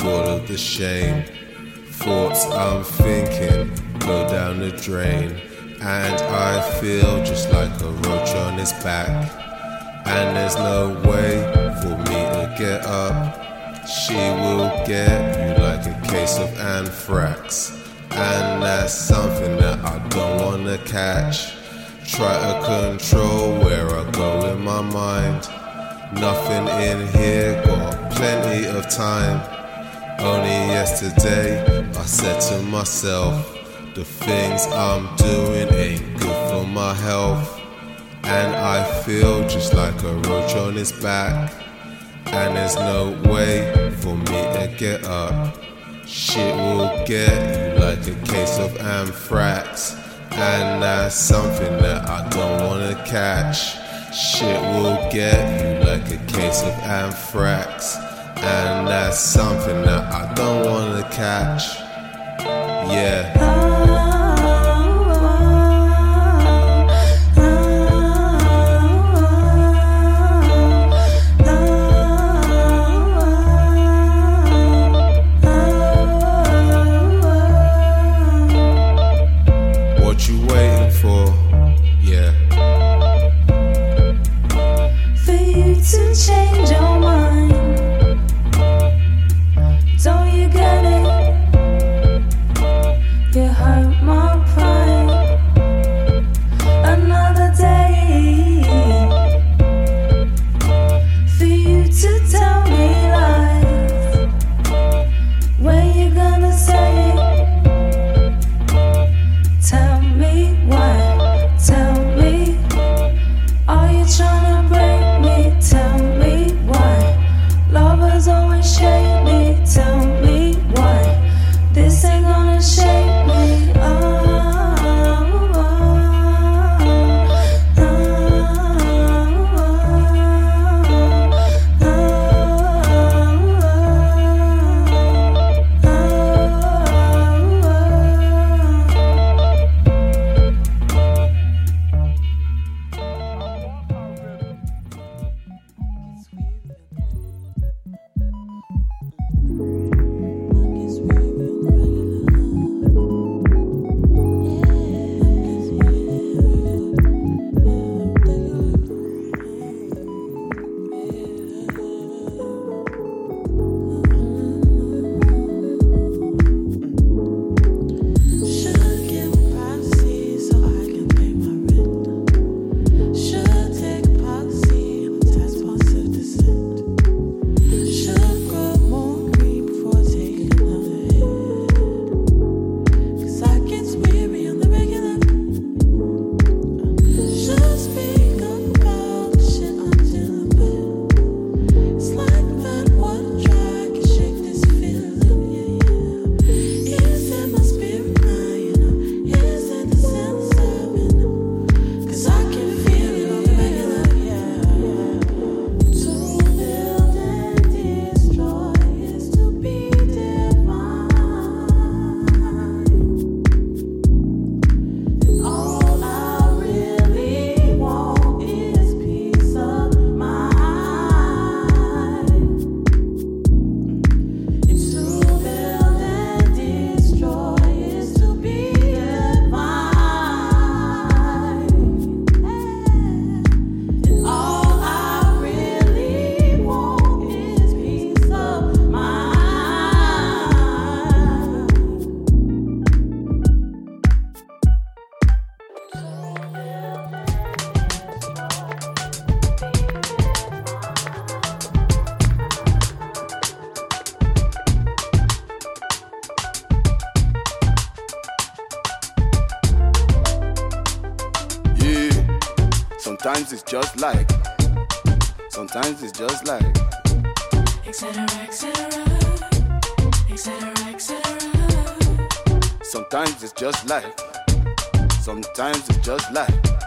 full of the shame. Thoughts I'm thinking go down the drain. And I feel just like a roach on its back. And there's no way for me to get up. She will get you like a case of anthrax. And that's something that I don't wanna catch. Try to control where I go in my mind. Nothing in here, got plenty of time. Only yesterday I said to myself, the things I'm doing ain't good for my health. And I feel just like a roach on its back. And there's no way for me to get up. Shit will get you like a case of anthrax. And that's something that I don't wanna catch. Shit will get you like a case of anthrax. And that's something that I don't wanna catch. Yeah. It's just life. Sometimes it's just like.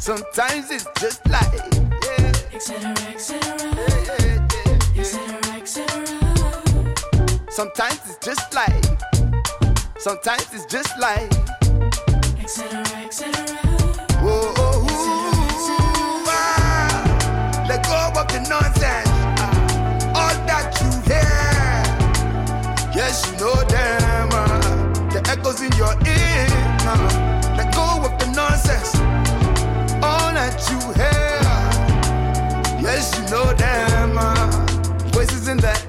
Sometimes it's just like, yeah. Etc. Etc. Sometimes it's just like, sometimes it's just like, etc. etc. Whoa, oh, ooh, ah, let go of the nonsense. Ah, all that you hear, yes, you know them. Ah, the echoes in your ear. Ah. no damn. Uh, voices in the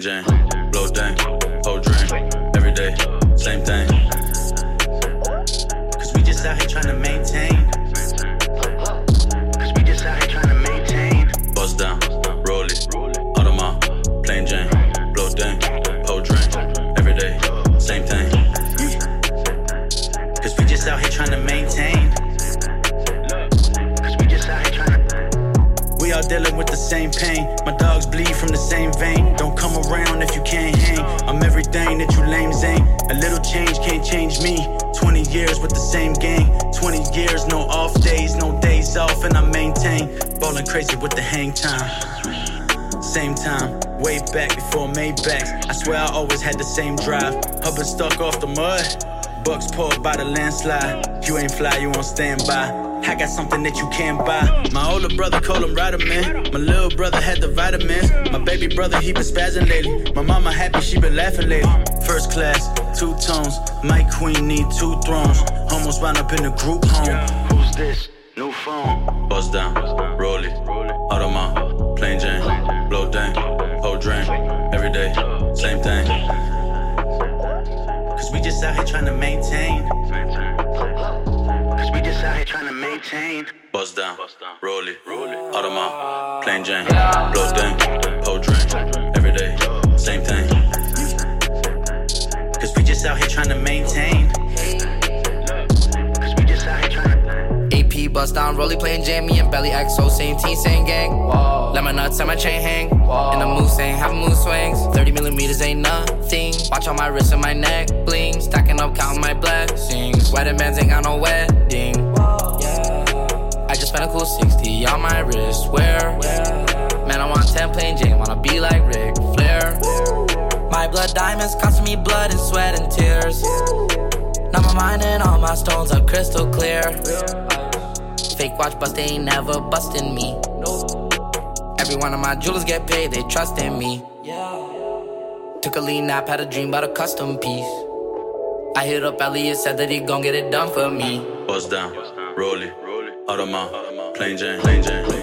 plain Jane, blow dang, whole drink, every day, same thing. Cause we just out here trying to maintain. Crazy with the hang time. Same time, way back before Maybachs. I swear I always had the same drive. Hubbard stuck off the mud. Bucks pulled by the landslide. You ain't fly, you on standby. I got something that you can't buy. My older brother called him Man. My little brother had the vitamins. My baby brother, he been spazzing lately. My mama happy, she been laughing lately. First class, two tones. My queen need two thrones. Almost wound up in the group home. Who's this? New phone. Buzz down, roll it. Audemars, plain Jane, blow dang, whole drain. Every day, same thing. Cause we just out here trying to maintain Cause we just out here trying to maintain. Buzz down, roll it, Audemars, plain Jane, blow dang, whole drink, every day, same thing. Cause we just out here trying to maintain. Bust down, Rolly playing Jamie and Belly XO, same team, same gang. Whoa. Let my nuts and my chain hang. Whoa. And the moose ain't have mood swings. 30 millimeters ain't nothing. Watch on my wrist and my neck bling. Stacking up, counting my blessings. Wedding bands ain't got no wedding. I just spent a cool 60 on my wrist. Where? Man, I want 10 plain Jane, wanna be like Ric Flair. My blood diamonds costing me blood and sweat and tears. Now my mind and all my stones are crystal clear. Fake watch bust, they ain't never busting me. Every one of my jewelers get paid, they trust in me. Took a lean nap, had a dream about a custom piece. I hit up Elliot, said that he gon' get it done for me. Buzz down, roll it. Audemars, plain Jane, plain Jane, plain Jane.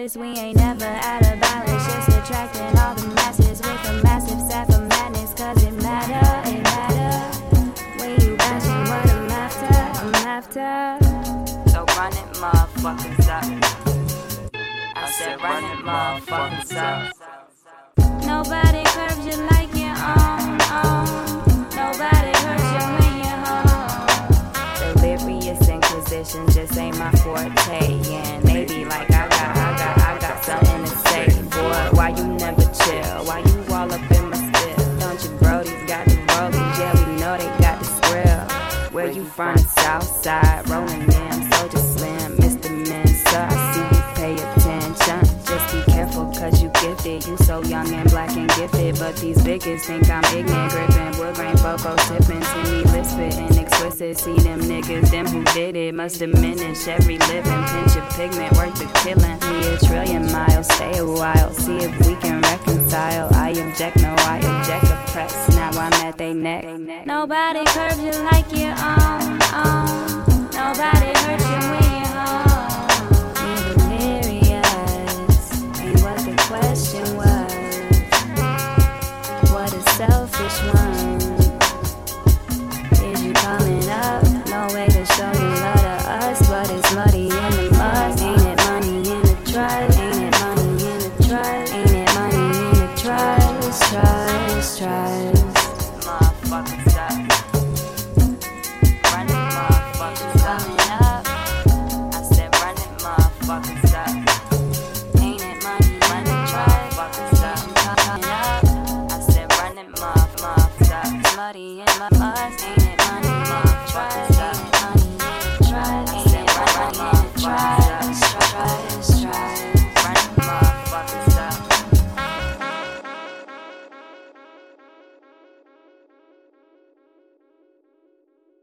Practice. We ain't never out of balance, just attracting all the masses with a massive staff of madness. Cause it matter, it matter. When you asking what I'm after, I'm after. So run it, motherfuckers up. I said run it, motherfuckers up. Nobody curves you like your own, own. Nobody hurts you when you're home. Delirious inquisition just ain't my forte. Yeah, from? South side, rolling them, soldier slim, Mr. Mensa. I see you pay attention. Just be careful, cause you gifted. You so young and black and gifted. But these biggest think I'm ignorant, gripping wood grain, Faygo sipping. See me lisping and exquisite. See them niggas, them who did it, must diminish every living. Pinch of pigment, worth the killing. Me a trillion miles, stay a while, see if we can reconcile. I object, no, I object, oppress. I'm at they neck. Nobody curves you like your own, own. Nobody hurts you when you're home. You delirious, ain't what the question was.